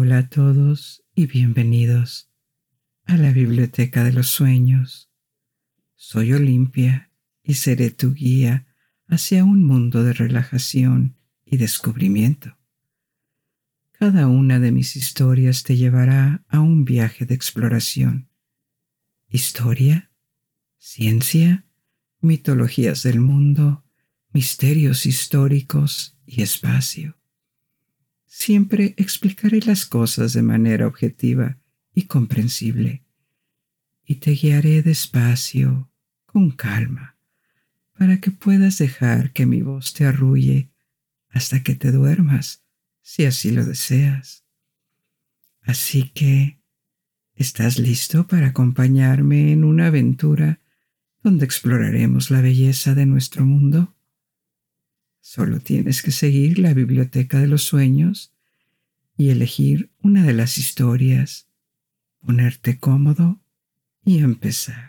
Hola a todos y bienvenidos a la Biblioteca de los Sueños. Soy Olimpia y seré tu guía hacia un mundo de relajación y descubrimiento. Cada una de mis historias te llevará a un viaje de exploración. Historia, ciencia, mitologías del mundo, misterios históricos y espacio. Siempre explicaré las cosas de manera objetiva y comprensible, y te guiaré despacio, con calma, para que puedas dejar que mi voz te arrulle hasta que te duermas, si así lo deseas. Así que, ¿estás listo para acompañarme en una aventura donde exploraremos la belleza de nuestro mundo? Solo tienes que seguir la biblioteca de los sueños y elegir una de las historias, ponerte cómodo y empezar.